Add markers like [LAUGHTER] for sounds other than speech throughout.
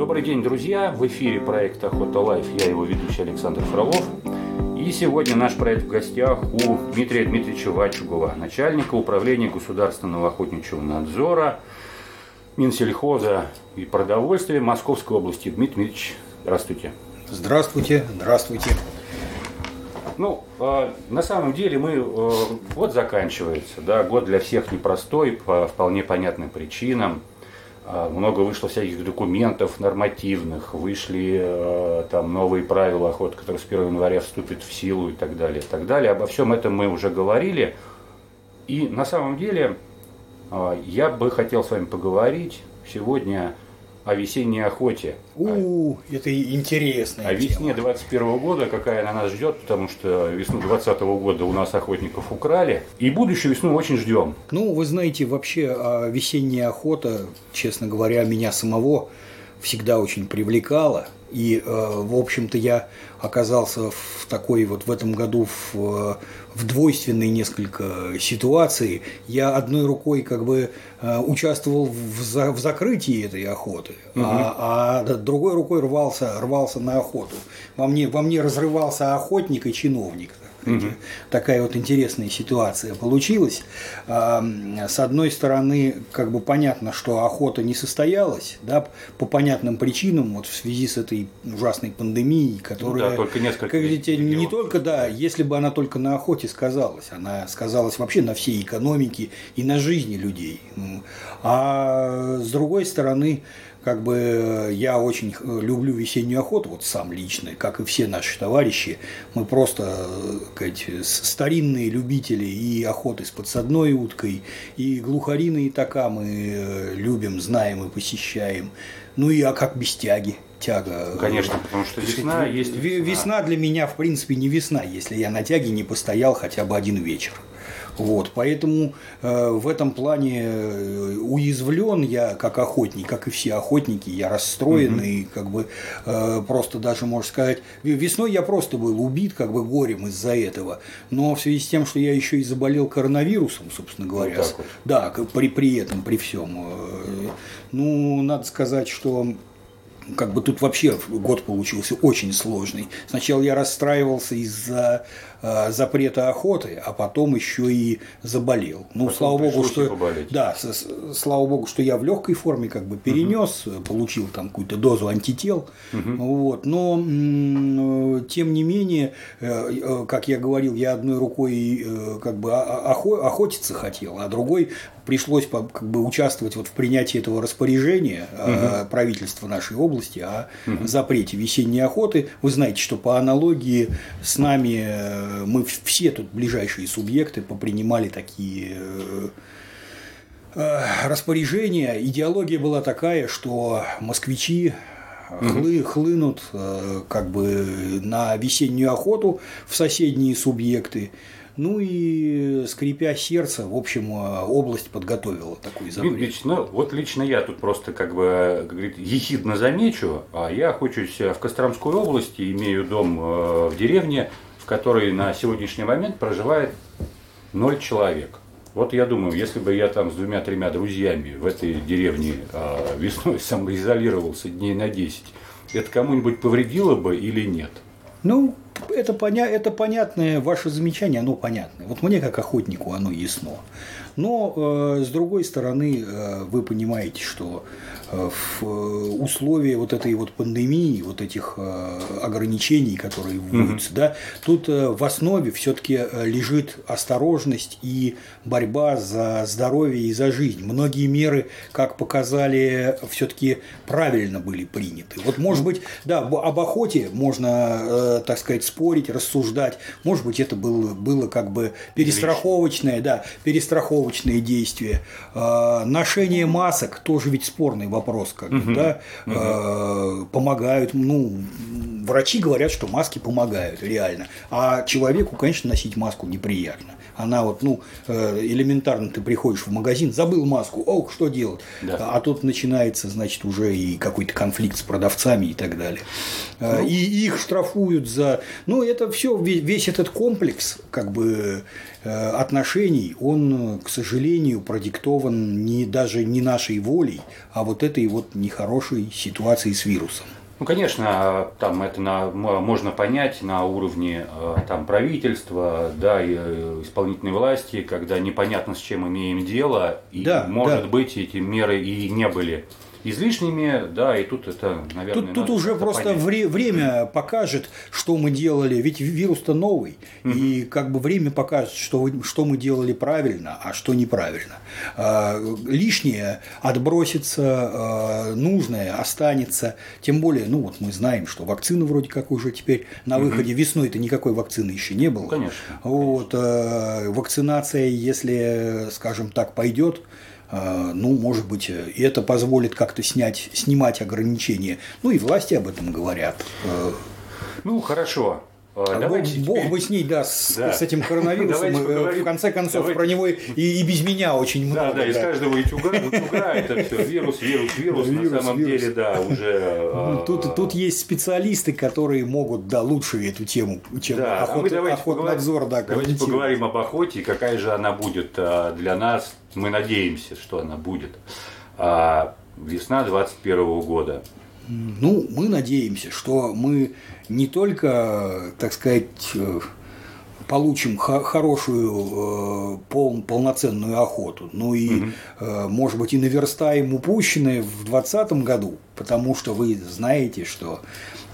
Добрый день, друзья! В эфире проект Охота Life. Я его ведущий Александр Фролов. И сегодня наш проект в гостях у Дмитрия Дмитриевича Вачугова, начальника управления государственного охотничьего надзора, Минсельхоза и продовольствия Московской области. Дмитрий Дмитриевич, здравствуйте. Здравствуйте, здравствуйте. Ну, э, на самом деле мы э, год заканчивается, да, год для всех непростой по вполне понятным причинам. Э, много вышло всяких документов нормативных, вышли э, там новые правила охоты, которые с 1 января вступят в силу и так далее, и так далее. Обо всем этом мы уже говорили. И на самом деле э, я бы хотел с вами поговорить сегодня о весенней охоте. У, это интересно. О весне 21 года, какая она нас ждет, потому что весну 20 года у нас охотников украли. И будущую весну очень ждем. Ну, вы знаете, вообще а, весенняя охота, честно говоря, меня самого всегда очень привлекала. И, э, в общем-то, я оказался в такой вот в этом году в, в двойственной несколько ситуации. Я одной рукой как бы э, участвовал в, за, в закрытии этой охоты, угу. а, а другой рукой рвался, рвался на охоту. Во мне, во мне разрывался охотник и чиновник. Угу. Такая вот интересная ситуация получилась. С одной стороны, как бы понятно, что охота не состоялась, да, по понятным причинам, вот в связи с этой ужасной пандемией, которая... Ну, да, только несколько... Как видите, не только, да, если бы она только на охоте сказалась, она сказалась вообще на всей экономике и на жизни людей. А с другой стороны, как бы э, я очень э, люблю весеннюю охоту, вот сам лично, как и все наши товарищи. Мы просто сказать, э, старинные любители и охоты с подсадной уткой, и глухарины и така мы любим, знаем и посещаем. Ну и а как без тяги? тяга. Конечно, потому что весна есть. Весна. весна для меня, в принципе, не весна, если я на тяге не постоял хотя бы один вечер. Вот, поэтому э, в этом плане э, уязвлен я как охотник, как и все охотники, я расстроен угу. и как бы э, просто даже можно сказать, весной я просто был убит как бы горем из-за этого, но в связи с тем, что я еще и заболел коронавирусом, собственно говоря, вот вот. да, при при этом при всем, э, ну надо сказать, что как бы тут вообще год получился очень сложный. Сначала я расстраивался из-за э, запрета охоты, а потом еще и заболел. Ну, потом слава богу, что поболеть. да, с, с, слава богу, что я в легкой форме как бы перенес, угу. получил там какую-то дозу антител, угу. вот. Но м, тем не менее, э, э, как я говорил, я одной рукой э, как бы охо, охотиться хотел, а другой пришлось как бы участвовать вот в принятии этого распоряжения угу. правительства нашей области о угу. запрете весенней охоты. Вы знаете, что по аналогии с нами э, мы все тут ближайшие субъекты попринимали такие э, распоряжения. Идеология была такая, что москвичи хлы, хлынут как бы на весеннюю охоту в соседние субъекты. Ну и скрипя сердце, в общем, э, область подготовила такой запрет. Ильич, ну вот лично я тут просто как бы, как говорит, ехидно замечу, а я охочусь в Костромской области, имею дом э, в деревне, в которой на сегодняшний момент проживает ноль человек. Вот я думаю, если бы я там с двумя-тремя друзьями в этой деревне э, весной [LAUGHS] самоизолировался дней на 10, это кому-нибудь повредило бы или нет? Ну, это, поня это понятное ваше замечание, оно понятное. Вот мне как охотнику оно ясно. Но э, с другой стороны, э, вы понимаете, что в условия вот этой вот пандемии, вот этих э, ограничений, которые вводятся, mm-hmm. да, тут э, в основе все-таки э, лежит осторожность и борьба за здоровье и за жизнь. Многие меры, как показали, все-таки правильно были приняты. Вот, может быть, да, об охоте можно, э, так сказать, спорить, рассуждать. Может быть, это было, было как бы перестраховочное, да, перестраховочное. А, ношение масок тоже ведь спорный вопрос, как угу. да, угу. помогают. Ну, врачи говорят, что маски помогают, реально. А человеку, конечно, носить маску неприятно. Она вот, ну, э, элементарно ты приходишь в магазин, забыл маску, ох, что делать? Да. А тут начинается, значит, уже и какой-то конфликт с продавцами и так далее. Э, ну, и их штрафуют за... Ну, это все, весь этот комплекс, как бы, отношений, он, к сожалению, продиктован не даже не нашей волей, а вот этой вот нехорошей ситуацией с вирусом. Ну, конечно, там это на, можно понять на уровне э, там, правительства, да, и э, исполнительной власти, когда непонятно с чем имеем дело, и, да, может да. быть, эти меры и не были излишними, да, и тут это, наверное, Тут, тут уже просто вре- время покажет, что мы делали, ведь вирус-то новый, угу. и как бы время покажет, что, что мы делали правильно, а что неправильно. А, лишнее отбросится, а, нужное останется, тем более, ну вот мы знаем, что вакцина вроде как уже теперь на выходе, угу. весной-то никакой вакцины еще не было. Конечно. Вот, конечно. А, вакцинация, если, скажем так, пойдет, ну, может быть, и это позволит как-то снять, снимать ограничения. Ну, и власти об этом говорят. Ну, хорошо. А, давайте Бог, теперь... бы с ней, да, с, да. с этим коронавирусом. В конце концов, Давайте... про него и, и без меня очень много. Да, да, из каждого утюга, утюга это все вирус, вирус, вирус. Вирус, на самом вирус. деле, да, уже. Ну, тут, тут есть специалисты, которые могут, да, лучше эту тему, чем да, охот, а давайте охотнадзор, да, Давайте поговорим об охоте, какая же она будет для нас. Мы надеемся, что она будет. Весна 2021 года. Ну, мы надеемся, что мы не только, так сказать, э, получим хорошую, э, пол, полноценную охоту, но и, угу. может быть, и наверстаем упущенное в 2020 году, потому что вы знаете, что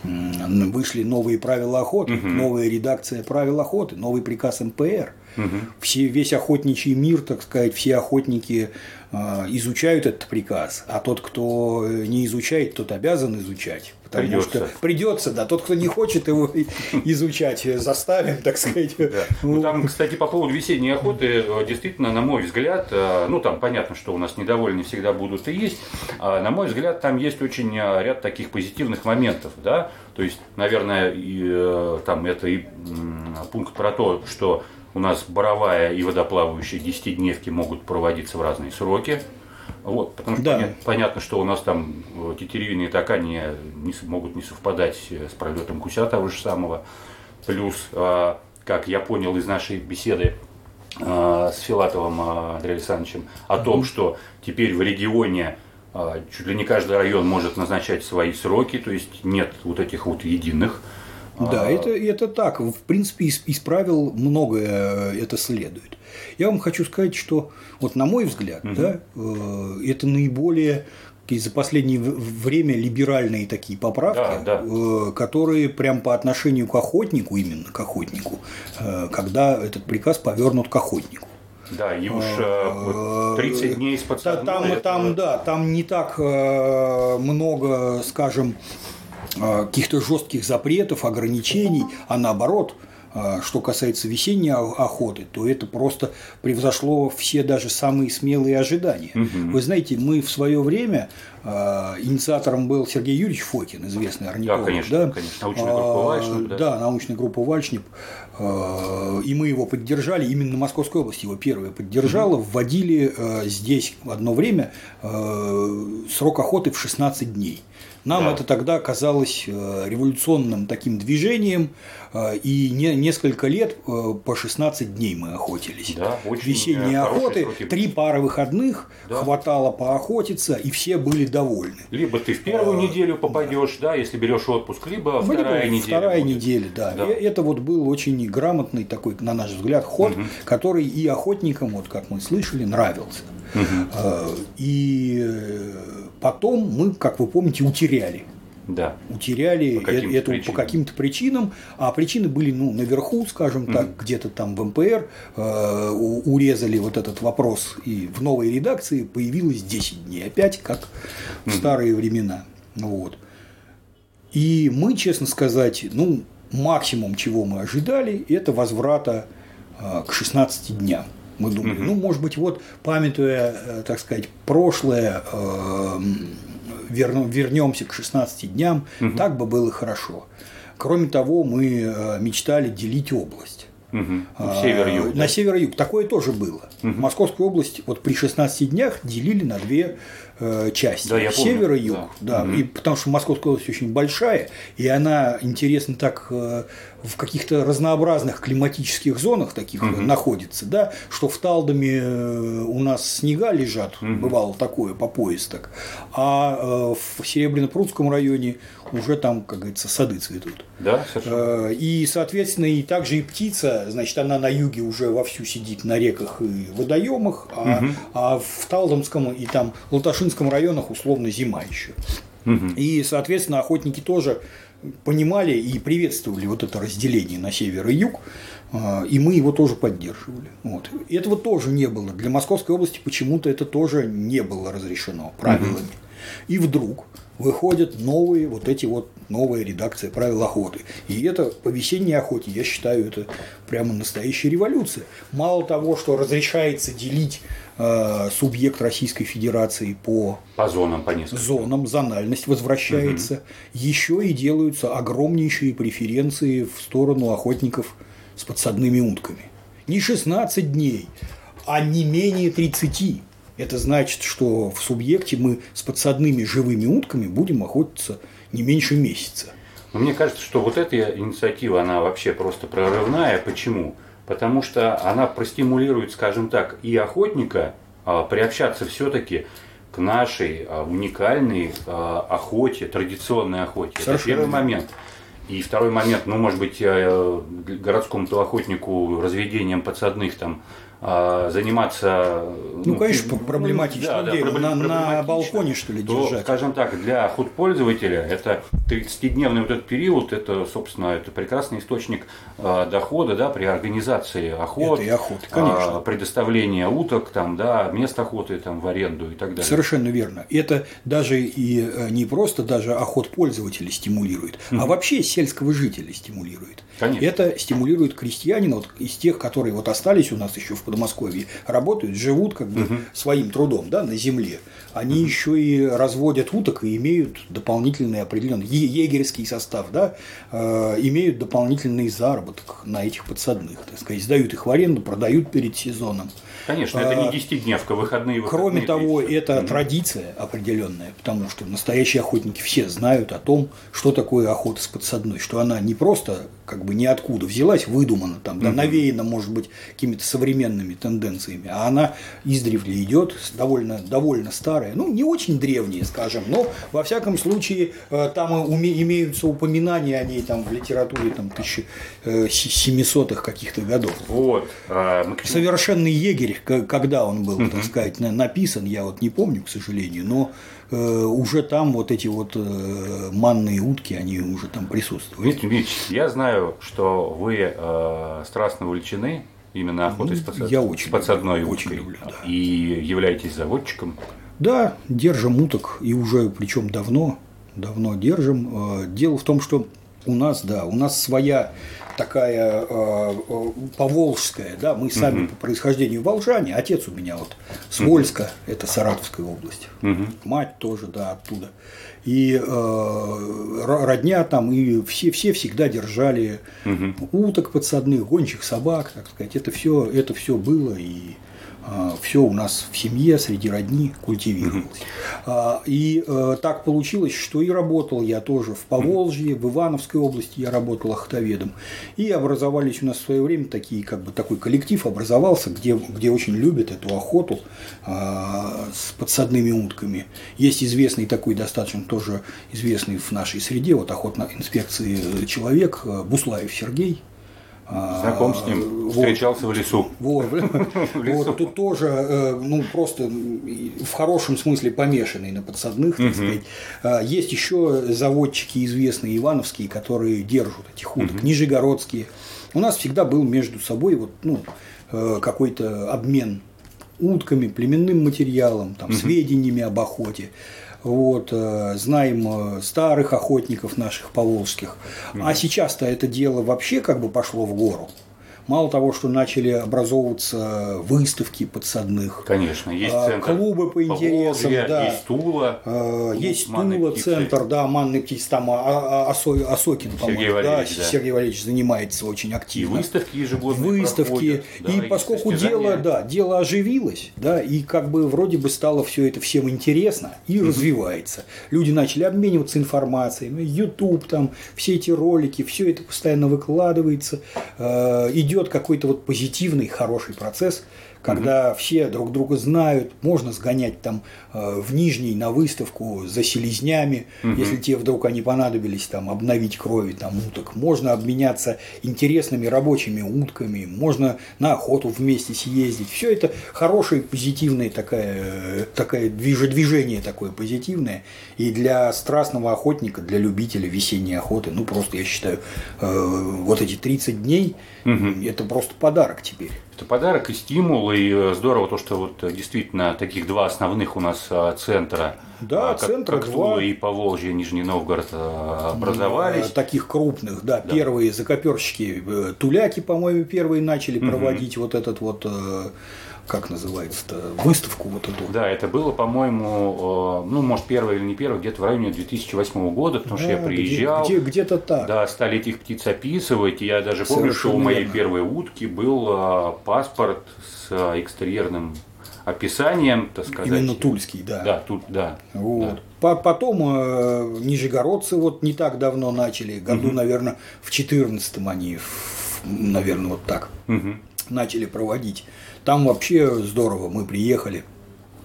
вышли новые правила охоты, угу. новая редакция правил охоты, новый приказ МПР. Угу. Все, весь охотничий мир, так сказать, все охотники а, изучают этот приказ, а тот, кто не изучает, тот обязан изучать. Потому придется. что придется, да. Тот, кто не хочет его изучать, заставим, так сказать. Да. Ну, там, кстати, по поводу весенней охоты, э, действительно, на мой взгляд, э, ну там понятно, что у нас недовольны всегда будут и есть. А на мой взгляд, там есть очень э, ряд таких позитивных моментов, да. То есть, наверное, и, там это и пункт про то, что у нас боровая и водоплавающие десятидневки могут проводиться в разные сроки. Вот, потому что да. понятно, понятно, что у нас там э, тетеревины и така не, не могут не совпадать с пролетом гуся того же самого. Плюс, как я понял из нашей беседы с Филатовым Андреем Александровичем, о том, что теперь в регионе чуть ли не каждый район может назначать свои сроки, то есть нет вот этих вот единых да, а... это, это так. В принципе, из, из правил многое э, это следует. Я вам хочу сказать, что вот на мой взгляд, угу. да, э, это наиболее за последнее время либеральные такие поправки, да, да. Э, которые прям по отношению к охотнику, именно к охотнику, э, когда этот приказ повернут к охотнику. Да, и уж 30 э, дней из-под Там, это... там, да, там не так много, скажем, каких-то жестких запретов, ограничений, а наоборот, э, что касается весенней охоты, то это просто превзошло все даже самые смелые ожидания. Угу. Вы знаете, мы в свое время э, инициатором был Сергей Юрьевич Фокин, известный орнитолог. Да, конечно, да? конечно. Научная группа Вальшнеп. Да, да научная группа Вальшнеп. И мы его поддержали, именно Московская область его первая поддержала, угу. вводили здесь одно время срок охоты в 16 дней. Нам да. это тогда казалось э, революционным таким движением, э, и не, несколько лет э, по 16 дней мы охотились. Да, очень Весенние охоты, сроки. три пары выходных, да. хватало поохотиться, и все были довольны. Либо ты в первую а, неделю попадешь, да. да, если берешь отпуск, либо ну, вторая либо неделя. Вторая будет. неделя, да. да. И это вот был очень грамотный такой, на наш взгляд, ход, угу. который и охотникам, вот как мы слышали, нравился. Угу. И потом мы, как вы помните, утеряли. Да. Утеряли по это причинам. по каким-то причинам, а причины были ну, наверху, скажем так, где-то там в МПР э, урезали вот этот вопрос, и в новой редакции появилось 10 дней, опять как в mm старые времена. Вот. И мы, честно сказать, ну, максимум, чего мы ожидали, это возврата э, к 16 дням. Мы думали, ну, может быть, вот, памятуя, э, так сказать, прошлое, э, вернемся к 16 дням, угу. так бы было хорошо. Кроме того, мы э, мечтали делить область. Угу. Север-юг. На север-юг. Такое тоже было. Угу. Московскую область вот при 16 днях делили на две части. Да, я помню. Север и юг. Да. да. Угу. И потому что Московская область очень большая, и она интересна так э, в каких-то разнообразных климатических зонах таких угу. находится, да, что в Талдоме э, у нас снега лежат, угу. бывало такое по пояс так, а э, в Серебряно-Прудском районе уже там, как говорится, сады цветут. Да, совершенно. Э, и, соответственно, и также и птица, значит, она на юге уже вовсю сидит на реках и водоемах, а, угу. а в Талдомском и там Латашинском районах условно зима еще. Угу. И, соответственно, охотники тоже понимали и приветствовали вот это разделение на север и юг, а, и мы его тоже поддерживали. Вот. Этого тоже не было. Для Московской области почему-то это тоже не было разрешено правилами. Угу. И вдруг выходят новые вот эти вот новые редакции правил охоты. И это по весенней охоте, я считаю, это прямо настоящая революция. Мало того, что разрешается делить э, субъект Российской Федерации по, по зонам, по нескольким. зонам, зональность возвращается, угу. еще и делаются огромнейшие преференции в сторону охотников с подсадными утками. Не 16 дней, а не менее 30. Это значит, что в субъекте мы с подсадными живыми утками будем охотиться не меньше месяца. Но мне кажется, что вот эта инициатива, она вообще просто прорывная. Почему? Потому что она простимулирует, скажем так, и охотника а, приобщаться все-таки к нашей а, уникальной а, охоте, традиционной охоте. Совершенно. Это первый момент. И второй момент, ну, может быть, э, городскому охотнику разведением подсадных там заниматься... Ну, ну конечно, проблематично. Да, да, на, на балконе, что ли, то, держать. Скажем так, для худпользователя это 30-дневный вот этот период, это, собственно, это прекрасный источник э, дохода да, при организации охот, это и охоты, конечно. Э, предоставления уток, там, да, мест охоты там, в аренду и так далее. Совершенно верно. Это даже и не просто даже охот пользователя стимулирует, mm-hmm. а вообще сельского жителя стимулирует. Конечно. Это стимулирует крестьянина вот, из тех, которые вот остались у нас еще в Подмосковье, работают, живут как бы угу. своим трудом да, на земле. Они угу. еще и разводят уток и имеют дополнительный определенный егерский состав, да, э, имеют дополнительный заработок на этих подсадных, так сказать, сдают их в аренду, продают перед сезоном. Конечно, это не 10-дневка, выходные, выходные. Кроме того, это угу. традиция определенная, потому что настоящие охотники все знают о том, что такое охота с подсадной, что она не просто как бы ниоткуда взялась, выдумана, там, да, навеяна, может быть, какими-то современными тенденциями, а она издревле идет, довольно, довольно старая, ну, не очень древняя, скажем, но, во всяком случае, э, там имеются упоминания о ней там, в литературе там, 1700-х каких-то годов. Вот. А, Совершенный егерь, когда он был, угу. так сказать, написан, я вот не помню, к сожалению, но э, уже там вот эти вот э, манные утки, они уже там присутствуют. Дмитрий Дмитриевич, я знаю, что вы э, страстно увлечены именно охотой ну, с, подсад... я очень с подсадной люблю, уткой очень люблю, да. и являетесь заводчиком. Да, держим уток и уже причем давно, давно держим. Э, дело в том, что у нас, да, у нас своя такая э, э, поволжская, да, мы сами угу. по происхождению волжане, отец у меня вот с Вольска, угу. это Саратовская область, угу. мать тоже, да, оттуда. И э, родня там, и все, все всегда держали угу. уток подсадных, гончих собак, так сказать, это все, это все было, и все у нас в семье, среди родни культивировалось. Mm-hmm. И э, так получилось, что и работал я тоже в Поволжье, в Ивановской области я работал охотоведом. И образовались у нас в свое время такие, как бы такой коллектив образовался, где, где очень любят эту охоту а, с подсадными утками. Есть известный такой, достаточно тоже известный в нашей среде, вот охотной инспекции человек, э, Буслаев Сергей, Знаком с ним, встречался в лесу. Вот, [LAUGHS] вот. тут тоже, э, ну, просто в хорошем смысле помешанный на подсадных, так сказать. А, есть еще заводчики известные ивановские, которые держат этих уток, нижегородские. У нас всегда был между собой вот, ну, э, какой-то обмен утками, племенным материалом, там, сведениями об охоте. Вот, э, знаем э, старых охотников наших поволжских. А сейчас-то это дело вообще как бы пошло в гору. Мало того, что начали образовываться выставки подсадных. Конечно, есть а, центр клубы по интересам, Поволжья, да. есть Тула. А, Есть Тула, центр, да, манный птиц, там а- а- Осо- Осокин, по-моему, Валерьевич, да, да. Сергей Валерьевич занимается очень И активно. выставки ежегодные выставки. проходят, да, и поскольку состязания. дело, да, дело оживилось, да, и как бы вроде бы стало все это всем интересно и развивается. Люди начали обмениваться информацией, YouTube, там, все эти ролики, все это постоянно выкладывается, э, идет какой-то вот позитивный, хороший процесс, когда все друг друга знают, можно сгонять там э, в Нижний на выставку за селезнями, если тебе вдруг они понадобились, там обновить крови там уток, можно обменяться интересными рабочими утками, можно на охоту вместе съездить. Все это хорошее, позитивное такое, такое движ- движение такое позитивное. И для страстного охотника, для любителя весенней охоты, ну просто я считаю, э, вот эти 30 дней, это просто подарок теперь. Это подарок и стимул, и э, здорово то, что вот э, действительно таких два основных у нас а, центра, Да, а, как, центра как два. И Поволжье, Нижний Новгород образовались. Э, Таких крупных, да, первые закоперщики, э, туляки, по-моему, первые начали проводить вот этот вот, э, как называется-то, выставку вот эту. Да, это было, по-моему, э, ну, может, первое или не первое, где-то в районе 2008 года, потому что я Да, где- приезжал. где- где-то так. Да, стали этих птиц описывать. И я даже помню, что у моей верно. первой утки был а, паспорт с а, экстерьерным описанием, так сказать. Именно тульский, да. Да, тут, да. Вот. да. По- Потом э, нижегородцы вот не так давно начали, году, наверное, в 14 они, наверное, вот так Мгм. начали проводить. Там вообще здорово, мы приехали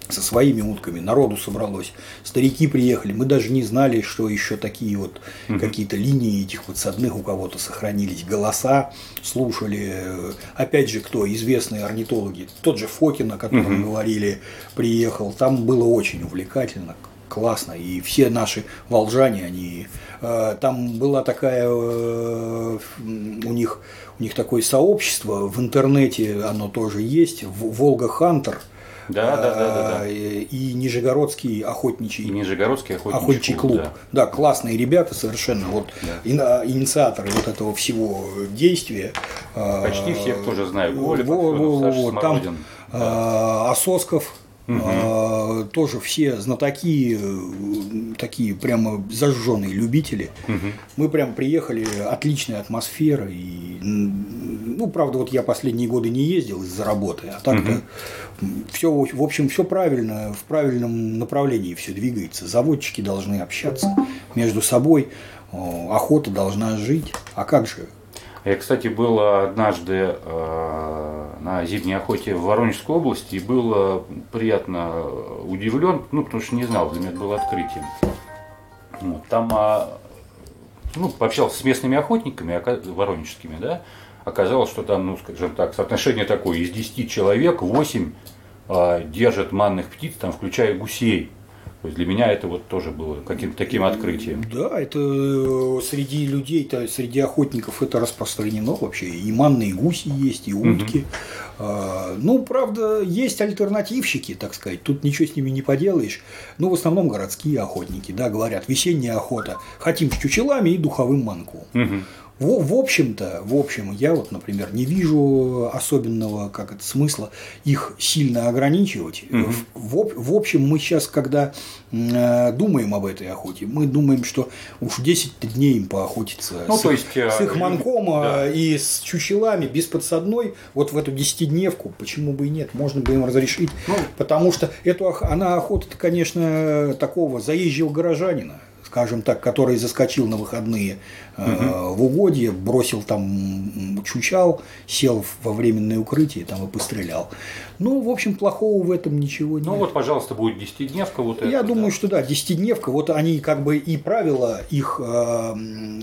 со своими утками, народу собралось, старики приехали, мы даже не знали, что еще такие вот какие-то линии этих подсадных у кого-то сохранились, голоса слушали, опять же, кто, известные орнитологи, тот же Фокин, о котором говорили, приехал, там было очень увлекательно, классно, и все наши волжане, они, э, там была такая, э, у них, у них такое сообщество, в интернете оно тоже есть, Волга Хантер, Да, да, да, да, да. и и Нижегородский охотничий И Нижегородский охотничий, охотничий клуб. да. Да. классные ребята совершенно. Вот ина- инициаторы вот этого всего действия. Почти всех тоже знаю. Коля Во- во- во- вот там Смородин. а, А, тоже все знатоки, э, такие прямо зажженные любители. Мы прям приехали, отличная атмосфера. И, ну, правда, вот я последние годы не ездил из-за работы, а так-то все, в общем, все правильно, в правильном направлении все двигается. Заводчики должны общаться между собой, охота должна жить. А как же? Я, кстати, был однажды э, на зимней охоте в Воронежской области и был э, приятно удивлен, ну, потому что не знал, для меня это было открытием. Вот, там, а, ну, пообщался с местными охотниками, воронежскими, да, оказалось, что там, ну, скажем так, соотношение такое, из 10 человек 8 а, держат манных птиц, там, включая гусей. То есть для меня это вот тоже было каким-то таким открытием. Да, это э, среди людей, -то, среди охотников это распространено вообще. И манные гуси есть, и утки. А, Ну, правда, есть альтернативщики, так сказать. Тут ничего с ними не поделаешь. Ну, в основном городские охотники, да, говорят, весенняя охота. Хотим с чучелами и духовым манком. Мгм. В, в общем-то, в общем, я вот, например, не вижу особенного как это, смысла их сильно ограничивать. В, в об- в общем, мы сейчас, когда э, думаем об этой охоте, мы думаем, что уж 10 дней им поохотиться Ну, с, то их- есть, э, с их манком да. и с чучелами, без подсадной, вот в эту десятидневку, почему бы и нет, можно бы им разрешить, Ну. потому что эту, она охота-то, конечно, такого заезжего горожанина, скажем так, который заскочил на выходные э, в угодье, бросил там чучал, сел во временное укрытие там и пострелял. Ну, в общем, плохого в этом ничего нет. Ну вот, пожалуйста, будет десятидневка вот Я эта, думаю, да. что да, десятидневка, вот они как бы и правила, их э,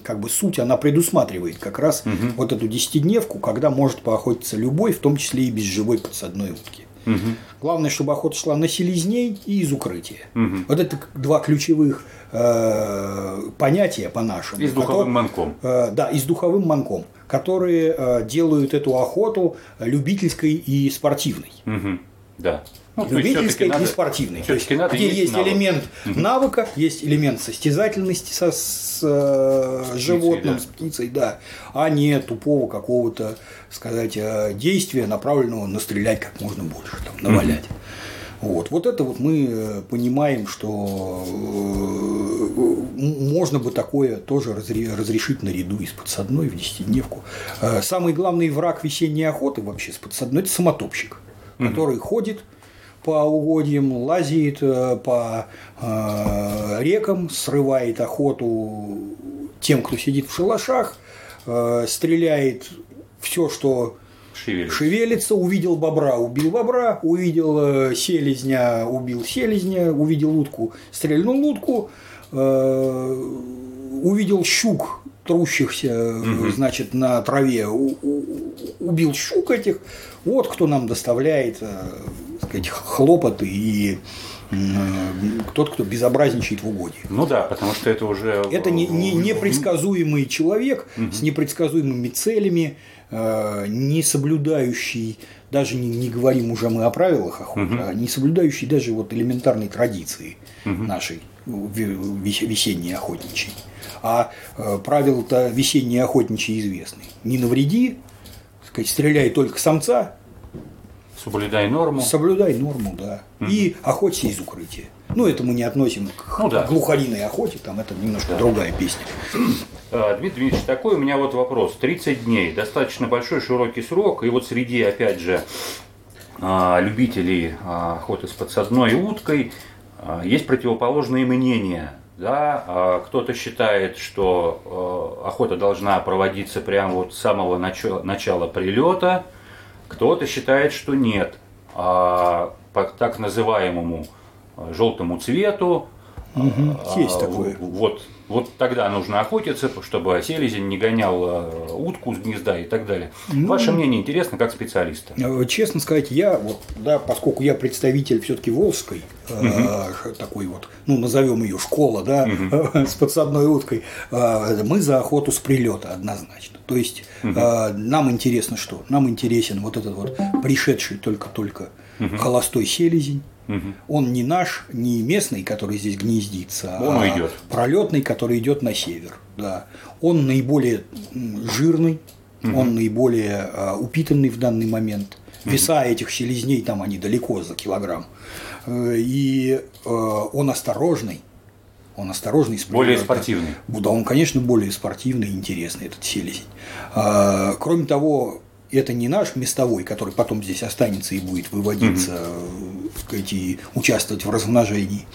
как бы суть, она предусматривает как раз вот эту десятидневку, когда может поохотиться любой, в том числе и без живой подсадной утки. Мгм. Главное, чтобы охота шла на селезней и из укрытия. Мгм. Вот это два ключевых э, понятия по-нашему. И с духовым манком. Э, да, и с духовым манком, которые э, делают эту охоту любительской и спортивной. Мгм. Да. Ну, любительской или спортивной. То есть, надо где есть навык. элемент навыка, есть элемент состязательности со, с э, животным, да. с птицей, да, а не тупого какого-то, сказать, э, действия, направленного на стрелять как можно больше, там, навалять. mm Вот. вот это вот мы э, понимаем, что можно бы такое тоже разрешить наряду из подсадной в десятидневку. Самый главный враг весенней охоты вообще с подсадной – это самотопщик, который ходит, по угодьям, лазит э, по э, рекам, срывает охоту тем, кто сидит в шалашах, э, стреляет все, что шевелится. шевелится, увидел бобра, убил бобра, увидел селезня, убил селезня, увидел утку, стрельнул утку, увидел щук, трущихся, угу. значит, на траве, убил щук этих, вот кто нам доставляет сказать, хлопоты и тот, кто безобразничает в угоде. Ну да, потому что это уже... Это не, не, непредсказуемый человек угу. с непредсказуемыми целями, э, не соблюдающий, даже не, не говорим уже мы о правилах охоты, угу. а не соблюдающий даже вот элементарной традиции угу. нашей весенней охотничьей. А э, правила-то весенней охотничьей известны. Не навреди, сказать, стреляй только самца, Соблюдай норму. Соблюдай норму, да. Угу. И охоться из укрытия. Ну, это мы не относим к ну, да. глухариной охоте, там это немножко да. другая песня. А, Дмитрий Дмитриевич, такой у меня вот вопрос. 30 дней, достаточно большой, широкий срок, и вот среди, опять же, а, любителей а, охоты с подсадной уткой есть противоположные мнения. Да, кто-то считает, что охота должна проводиться прямо вот с самого начала, начала прилета, кто-то считает, что нет. А по так называемому э, желтому цвету Угу, есть такое. Вот, вот тогда нужно охотиться, чтобы селезень не гонял э, утку с гнезда и так далее. Ну, Ваше мнение интересно как специалиста? Э, честно сказать, я, вот, да, поскольку я представитель все-таки Волжской, угу. э, такой вот, ну, назовем ее школа, да, угу. [LAUGHS] с подсадной уткой, э, мы за охоту с прилета однозначно. То есть угу. э, нам интересно что? Нам интересен вот этот вот пришедший только-только угу. холостой селезень Угу. Он не наш, не местный, который здесь гнездится, Он а идет. пролетный, который идет на север. Да. Он наиболее жирный, угу. он наиболее а, упитанный в данный момент. Веса угу. этих селезней там они далеко за килограмм. Э, и э, он осторожный. Он осторожный. Более спортивный. Да, он, конечно, более спортивный и интересный, этот селезень. А, кроме того, это не наш местовой, который потом здесь останется и будет выводиться, угу. Сказать, и участвовать в размножении.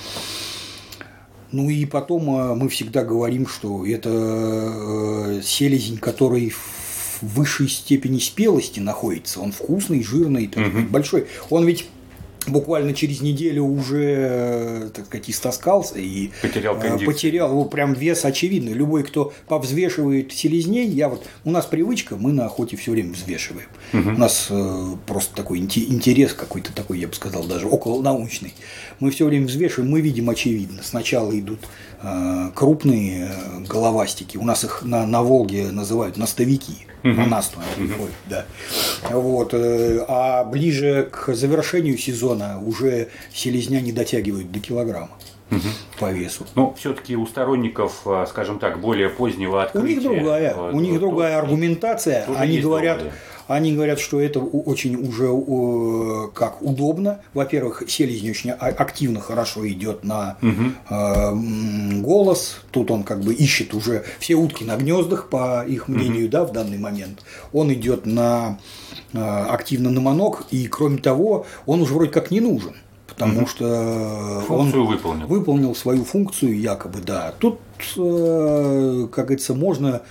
Ну и потом э, мы всегда говорим, что это э, селезень, который в высшей степени спелости находится. Он вкусный, жирный, угу. большой. Он ведь буквально через неделю уже, так сказать, истаскался и потерял, кондицию. потерял его прям вес очевидный. Любой, кто повзвешивает селезней, я вот у нас привычка, мы на охоте все время взвешиваем. Угу. У нас э, просто такой интерес какой-то такой, я бы сказал, даже около научный. Мы все время взвешиваем, мы видим очевидно. Сначала идут э, крупные э, головастики, у нас их на, на Волге называют настовики угу. на нас угу. приходит, да. Вот. Э, а ближе к завершению сезона уже селезня не дотягивают до килограмма угу. по весу. Но все-таки у сторонников, э, скажем так, более позднего открытия. У них другая, у них другая аргументация. Они говорят, другое. Они говорят, что это очень уже как удобно. Во-первых, селезень очень активно, хорошо идет на угу. голос. Тут он как бы ищет уже все утки на гнездах, по их мнению, угу. да, в данный момент. Он идет на э, активно на манок, и кроме того, он уже вроде как не нужен потому угу. что функцию он выполнил. выполнил свою функцию якобы, да. Тут, э, как говорится, можно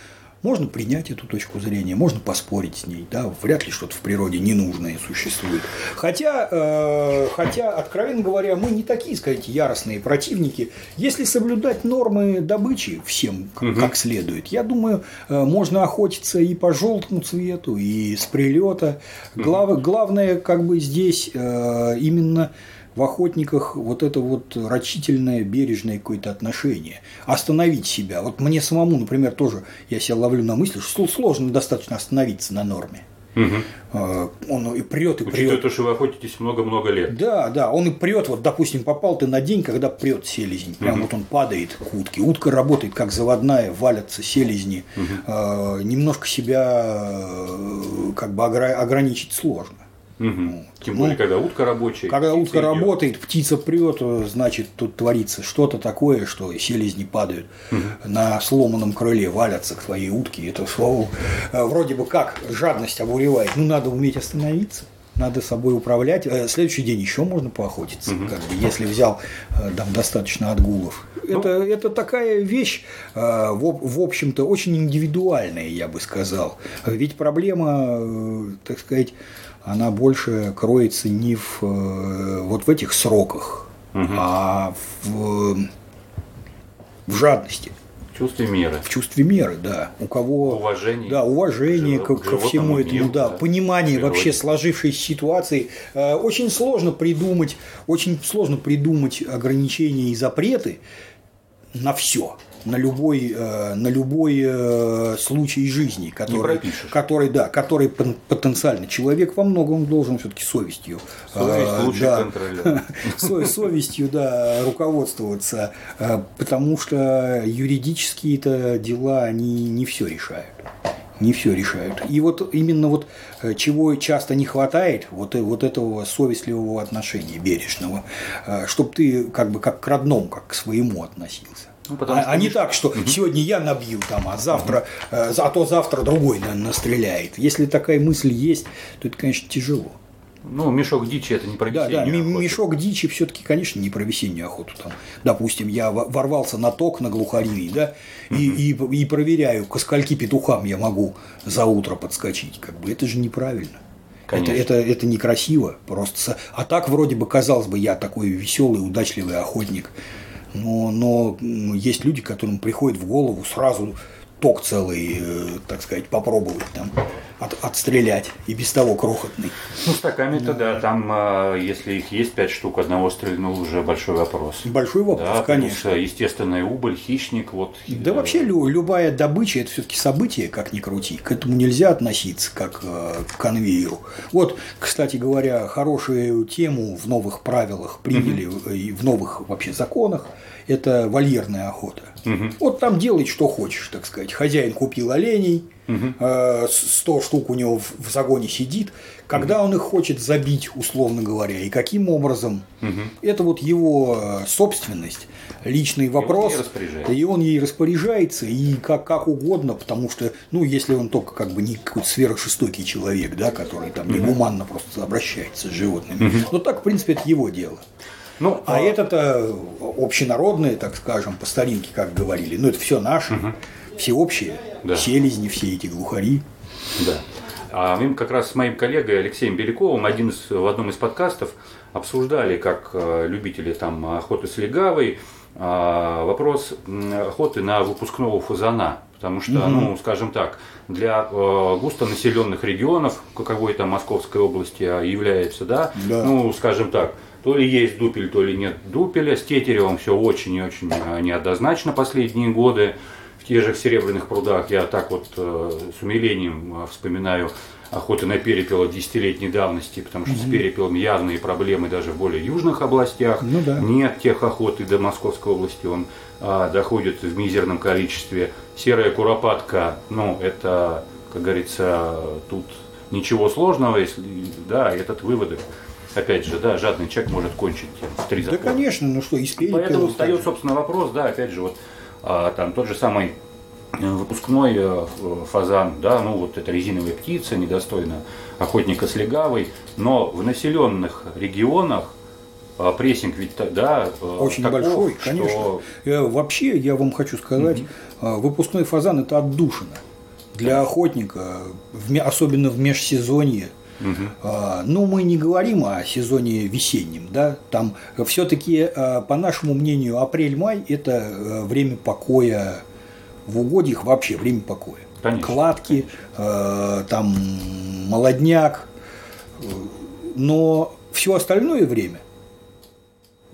можно принять эту точку зрения, можно поспорить с ней, да, вряд ли что-то в природе ненужное существует. Хотя, э, хотя, откровенно говоря, мы не такие, сказать, яростные противники. Если соблюдать нормы добычи всем как, угу. как следует, я думаю, э, можно охотиться и по желтому цвету, и с прилета. Глав, главное, как бы здесь э, именно в охотниках вот это вот рачительное, бережное какое-то отношение. Остановить себя. Вот мне самому, например, тоже, я себя ловлю на мысли, что сложно достаточно остановиться на норме. Угу. Он и прет, и Учитывая прет. то, что вы охотитесь много-много лет. Да, да, он и прет. Вот, допустим, попал ты на день, когда прет селезень. Прям вот он падает к утке. Утка работает как заводная, валятся селезни. Э, немножко себя э, как бы огра- ограничить сложно. Мгм. Тем Ну, более, когда утка рабочая. Когда утка идет. работает, птица прет, значит, тут творится что-то такое, что селезни падают на сломанном крыле, валятся к твоей утке. Это слово э, вроде бы как жадность обуревает. Ну, надо уметь остановиться. Надо собой управлять. Э, Следующий день еще можно поохотиться, как бы, если взял э, там достаточно отгулов. Это, это такая вещь, в, в общем-то, очень индивидуальная, я бы сказал. Ведь проблема, так сказать, она больше кроется не в, э, вот в этих сроках, а в, в жадности, В чувстве меры. в чувстве меры, да. У кого Уважение да, уважение к ко, всему этому, миру, да, да, понимание природе. вообще сложившейся ситуации. Э, Очень сложно придумать, очень сложно придумать ограничения и запреты на все. На любой, э, на любой э, случай жизни, который, который, да, который потенциально человек во многом должен все-таки совестью, Совесть э, да, [LAUGHS] совестью, да, руководствоваться, потому что юридические-то дела, они не все решают. Не все решают. И вот именно вот чего часто не хватает, вот, вот этого совестливого отношения, бережного, чтобы ты как бы как к родному, как к своему относился. Ну, потому а, что а не так, что сегодня я набью там, а завтра, э, а то завтра другой на- настреляет. Если такая мысль есть, то это, конечно, тяжело. Ну, мешок дичи это не про Да, да, весеннюю ми- охоту. мешок дичи все-таки, конечно, не про весеннюю охоту. Там, допустим, я во- ворвался на ток на глухариной, да, и, и, и проверяю, ко скольки петухам я могу за утро подскочить. Как бы это же неправильно. Это, Конечно. это, это некрасиво. Просто. А так, вроде бы, казалось бы, я такой веселый, удачливый охотник. Но, но есть люди, которым приходит в голову сразу ток целый, э, так сказать, попробовать там от- отстрелять. И без того крохотный. Ну, с таками-то, да, там, а, если их есть пять штук, одного стрельнул, уже большой вопрос. Большой вопрос, Да, конечно. плюс, естественная убыль, хищник, вот. Да э, вообще лю- любая добыча это все-таки событие, как ни крути. К этому нельзя относиться как э, к конвейеру. Вот, кстати говоря, хорошую тему в новых правилах приняли э, и в новых вообще законах. Это вольерная охота. Вот там делай, что хочешь, так сказать. Хозяин купил оленей, э, с- 100 штук у него в, загоне сидит. Когда он их хочет забить, условно говоря, и каким образом, это вот его э, собственность, личный вопрос. ей распоряжается. И он ей распоряжается, и как, как угодно, потому что, ну, если он только как бы не какой-то сверхжестокий человек, да, который там негуманно просто обращается с животными. Но так, в принципе, это его дело. Ну, А это-то общенародное, так скажем, по старинке, как говорили. Ну, это все наше, всеобщее. Да. Селезни, все эти глухари. Да. А мы как раз с моим коллегой Алексеем Беляковым один из, в одном из подкастов обсуждали, как э, любители там охоты с легавой, а, вопрос охоты на выпускного фазана. Потому что, ну, скажем так, для э, густонаселенных регионов, каковой там Московской области а, является, да, Да. ну, скажем так, то ли есть дупель, то ли нет дупеля. С тетеревым все очень и очень э, неоднозначно последние годы. В тех же Серебряных прудах я так вот э, с умилением э, вспоминаю охоты на перепела десятилетней давности, потому что с перепелом явные проблемы даже в более южных областях. Ну да. Нет тех охот и до Московской области он а, доходит в мизерном количестве. Серая куропатка, ну, это, как говорится, тут ничего сложного, если, да, этот выводок. Опять же, да, жадный человек может кончить в три Да, закона. конечно, ну что, из Поэтому перепела встает, так же. собственно, вопрос, да, опять же, вот там тот же самый э, выпускной э, фазан, да, ну вот это резиновая птица, недостойна охотника с легавой, но в населенных регионах а, прессинг ведь, да, э, Очень таков, большой, что- конечно. Э, Вообще, я вам хочу сказать, э, выпускной фазан это отдушина для охотника, особенно в межсезонье. А, Ну, мы не говорим о сезоне весеннем, да, там все-таки, по нашему мнению, апрель-май – это э, время покоя в угодьях, вообще время покоя. Конечно, Кладки, э, там молодняк, э, но все остальное время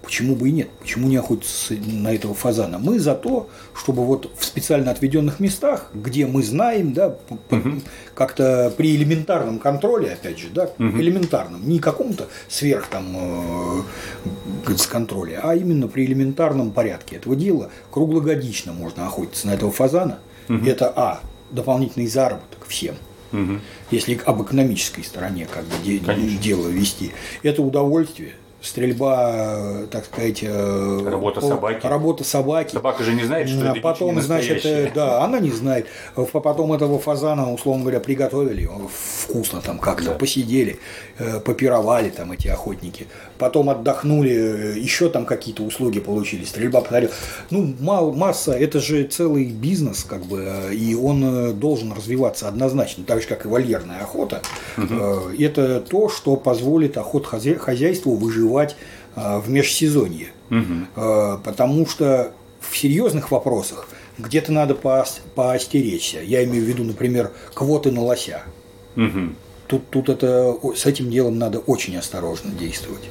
Почему бы и нет? Почему не охотиться на этого фазана? Мы за то, чтобы вот в специально отведенных местах, где мы знаем, да, угу. как-то при элементарном контроле, опять же, да, угу. элементарном, не каком-то сверх там э, контроле, а именно при элементарном порядке этого дела круглогодично можно охотиться на этого фазана. Угу. Это а дополнительный заработок всем. Угу. Если об экономической стороне как бы дело вести, это удовольствие стрельба, так сказать, э, работа собаки. Работа собаки. Собака же не знает, что это Потом, значит, э, да, она не знает. Потом этого фазана, условно говоря, приготовили, вкусно там как-то да. посидели, э, попировали там эти охотники. Потом отдохнули, еще там какие-то услуги получили, стрельба повторила. Ну, мал, масса, это же целый бизнес, как бы, и он должен развиваться однозначно, так же, как и вольерная охота. Угу. Это то, что позволит охот хозяйству выживать развивать а, в межсезонье. Угу. Потому что в серьезных вопросах где-то надо поостеречься. Я имею в виду, например, квоты на лося. Угу. Тут, тут это, с этим делом надо очень осторожно действовать.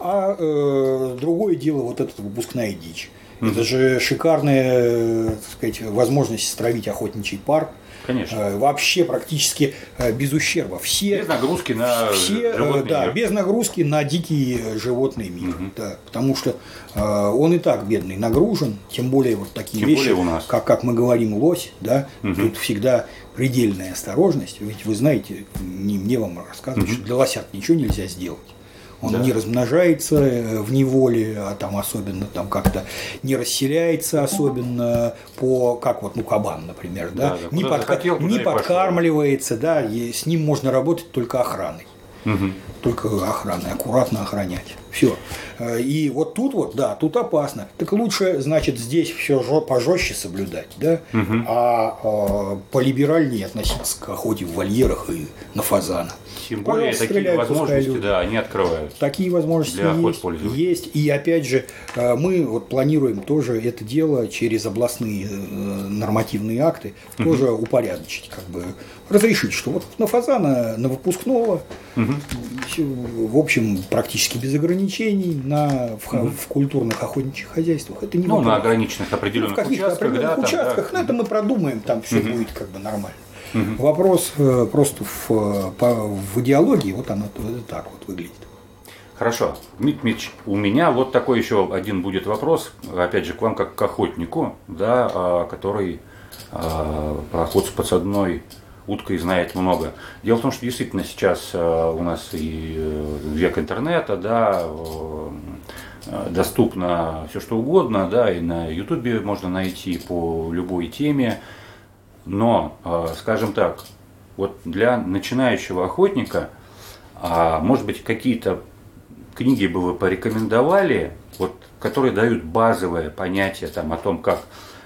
А э, другое дело вот эта выпускная дичь. Угу. Это же шикарная так сказать, возможность стравить охотничий парк Конечно. Э, вообще практически э, без ущерба. Все, без нагрузки на все, э, животный да, мир. без нагрузки на дикий животный мир. Угу. Да, потому что он и так бедный нагружен, тем более вот такие тем вещи, у нас. Как, как мы говорим, лось, да, угу. тут всегда предельная осторожность. Ведь вы знаете, не мне вам рассказывать, угу. что для лосят ничего нельзя сделать он да. не размножается э, в неволе, а там особенно там как-то не расселяется особенно по, как вот, ну, кабан, например, да, да, да. не, подка... хотел, не подкармливается, да, и с ним можно работать только охраной. Угу. Только охраной, аккуратно охранять. Все. Э, и вот тут вот, да, тут опасно. Так лучше, значит, здесь все пожестче соблюдать, да, угу. а, а полиберальнее относиться к охоте в вольерах и на фазана. Тем более такие возможности, да, они открывают. Такие возможности для есть, есть. И опять же, э, мы вот планируем тоже это дело через областные э, нормативные акты угу. тоже упорядочить, как бы разрешить, что вот на фазана, на выпускного, угу. в общем, практически без ограничений на, в, угу. в культурных охотничьих хозяйствах. Это не ну, на ограниченных определенных ну, в участках. определенных да, участках, там, да. но это мы продумаем, там все угу. будет как бы нормально. Угу. Вопрос э, просто в, по, в идеологии, вот оно вот так вот выглядит. Хорошо. Дмитрий у меня вот такой еще один будет вопрос, опять же, к вам как к охотнику, да, а, который а, про охоту с подсадной уткой знает много. Дело в том, что действительно сейчас а, у нас и э, век интернета, да, доступно все что угодно, да, и на Ютубе можно найти по любой теме. Но, скажем так, вот для начинающего охотника, а, может быть, какие-то книги бы вы порекомендовали, вот, которые дают базовое понятие там, о том, как,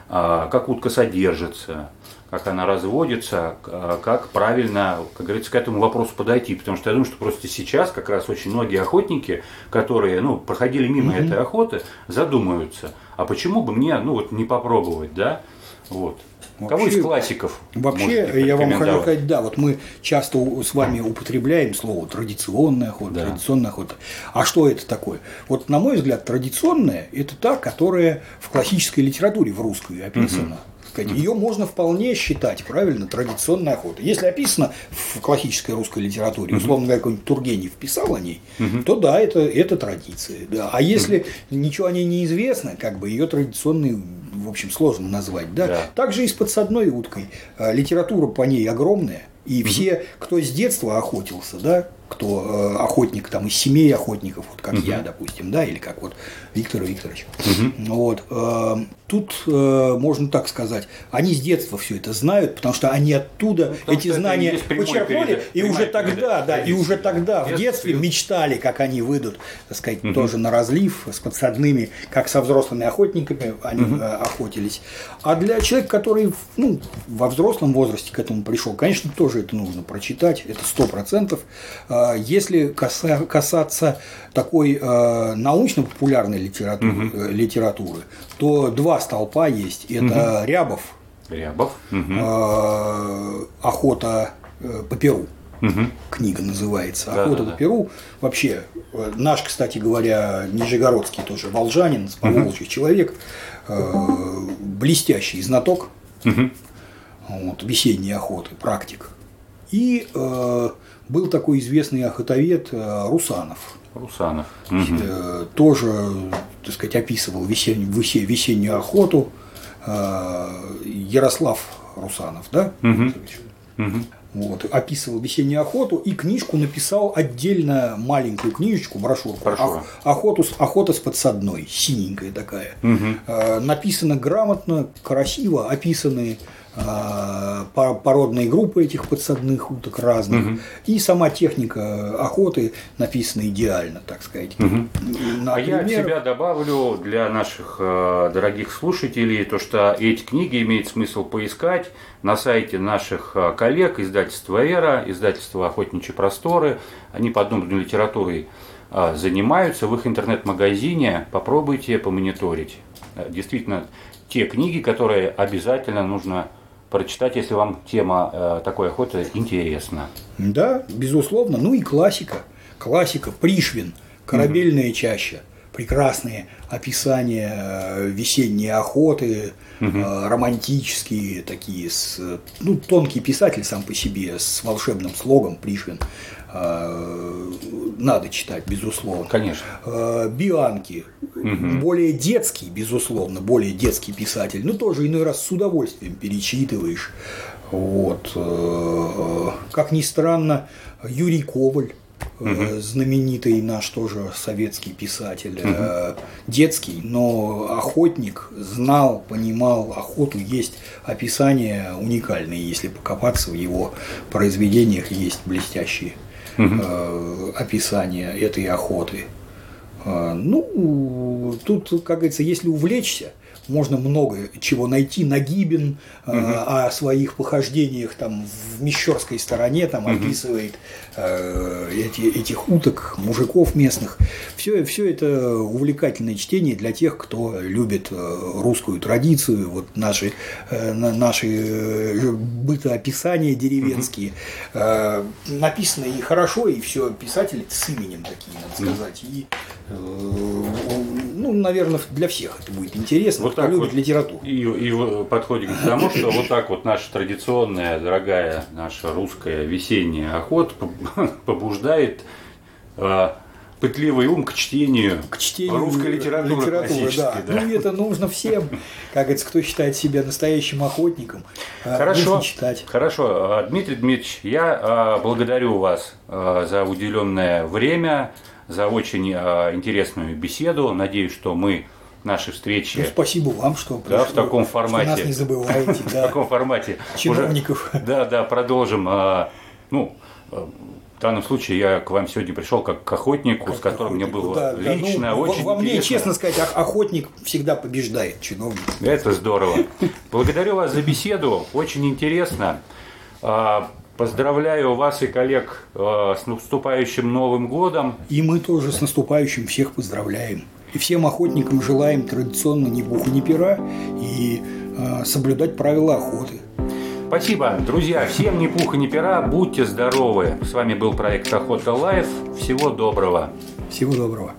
как утка содержится, как она разводится, как правильно, как говорится, к этому вопросу подойти. Потому что я думаю, что просто сейчас как раз очень многие охотники, которые ну, проходили мимо mm-hmm. этой охоты, задумаются, а почему бы мне ну, вот, не попробовать, да? Вот. Вообще, Кого из классиков? Вообще, я вам хочу сказать, да, вот мы часто с вами употребляем слово традиционная охота, да. традиционная охота. А что это такое? Вот, на мой взгляд, традиционная – это та, которая в классической литературе, в русской описана. Угу сказать, ее можно вполне считать, правильно, традиционной охотой. Если описано в классической русской литературе, условно говоря, какой-нибудь Тургенев писал о ней, то да, это, это традиция. Да. А если ничего о ней не известно, как бы ее традиционной в общем, сложно назвать. Да? Да. Также и с подсадной уткой. А, литература по ней огромная. И все, кто с детства охотился, да, кто э, охотник там из семей охотников, вот как угу. я, допустим, да, или как вот Виктор Викторович. Угу. Вот, э, тут э, можно так сказать, они с детства все это знают, потому что они оттуда ну, эти знания почерпнули, и уже тогда, да, и уже тогда в детстве мечтали, как они выйдут, так сказать, угу. тоже на разлив с подсадными, как со взрослыми охотниками они угу. охотились. А для человека, который ну, во взрослом возрасте к этому пришел, конечно, тоже это нужно прочитать, это сто процентов а, если касаться такой а, научно-популярной литературы, угу. литературы, то два столпа есть. Это угу. Рябов, Рябов. Угу. охота э, по Перу. Угу. Книга называется «Охота да, да, на Перу». Вообще, э, наш, кстати говоря, Нижегородский тоже волжанин, с поволжья угу. человек, блестящий знаток угу. вот, весенней охоты, практик. И э, был такой известный охотовед э, Русанов. Русанов. Угу. Тоже, так сказать, описывал весеннюю, весеннюю охоту. Ярослав Русанов, да? Угу. Угу. Вот, описывал весеннюю охоту и книжку написал отдельно маленькую книжечку, брошюрку. Ох, охоту, охота с подсадной, синенькая такая. Угу. написано грамотно, красиво, описаны породные группы этих подсадных уток разных, угу. и сама техника охоты написана идеально, так сказать. Угу. Например... А я от себя добавлю для наших э, дорогих слушателей то, что эти книги имеет смысл поискать на сайте наших э, коллег, издательства «Эра», издательства «Охотничьи просторы», они подобной литературой э, занимаются, в их интернет-магазине попробуйте помониторить. Действительно, те книги, которые обязательно нужно прочитать, если вам тема э, такой охоты интересна. Да, безусловно. Ну и классика. Классика, Пришвин, корабельная угу. чаща. Прекрасные описания э, весенней охоты, угу. э, романтические такие, с, ну, тонкий писатель сам по себе, с волшебным слогом Пришвин. Э, надо читать, безусловно. Конечно. Э, Бианки, угу. более детский, безусловно, более детский писатель, но тоже иной раз с удовольствием перечитываешь. Вот. Э, как ни странно, Юрий Коваль, угу. знаменитый наш тоже советский писатель, угу. детский, но охотник, знал, понимал охоту, есть описания уникальные, если покопаться в его произведениях, есть блестящие угу. описания этой охоты. Э, ну, тут, как говорится, если увлечься, можно много чего найти. Нагибин угу. э, о своих похождениях там в Мещерской стороне там угу. описывает э, эти, этих уток, мужиков местных. Все, все это увлекательное чтение для тех, кто любит э, русскую традицию, вот наши, э, наши э, бытоописания деревенские. Угу. Э, написано и хорошо, и все писатели с именем такие, надо сказать. И, э, ну, наверное, для всех это будет интересно. Вот так любит вот литературу. И, и подходит к тому, что вот так вот наша традиционная, дорогая, наша русская весенняя охота [LAUGHS] побуждает э, пытливый ум к чтению, к чтению русской литературы, литературы да. да. Ну, это нужно всем, как говорится, кто считает себя настоящим охотником, э, хорошо, читать. Хорошо, э, Дмитрий Дмитриевич, я благодарю вас за уделенное время, за очень интересную беседу. Надеюсь, что мы наши встречи. Ну, спасибо вам, что пришли, да, в таком формате. Что нас не забываете. [LAUGHS] В таком формате. Чиновников. Да, да, продолжим. А, ну, в данном случае я к вам сегодня пришел как к охотнику, как с которым охотнику, мне было да, лично да. Ну, очень Во мне, честно сказать, охотник всегда побеждает чиновник. Это здорово. Благодарю вас за беседу, очень интересно. А, поздравляю вас и коллег а, с наступающим Новым годом. И мы тоже с наступающим всех поздравляем. И всем охотникам желаем традиционно ни буха, ни пера и э, соблюдать правила охоты. Спасибо, друзья. Всем ни пуха, ни пера. Будьте здоровы. С вами был проект Охота Life. Всего доброго. Всего доброго.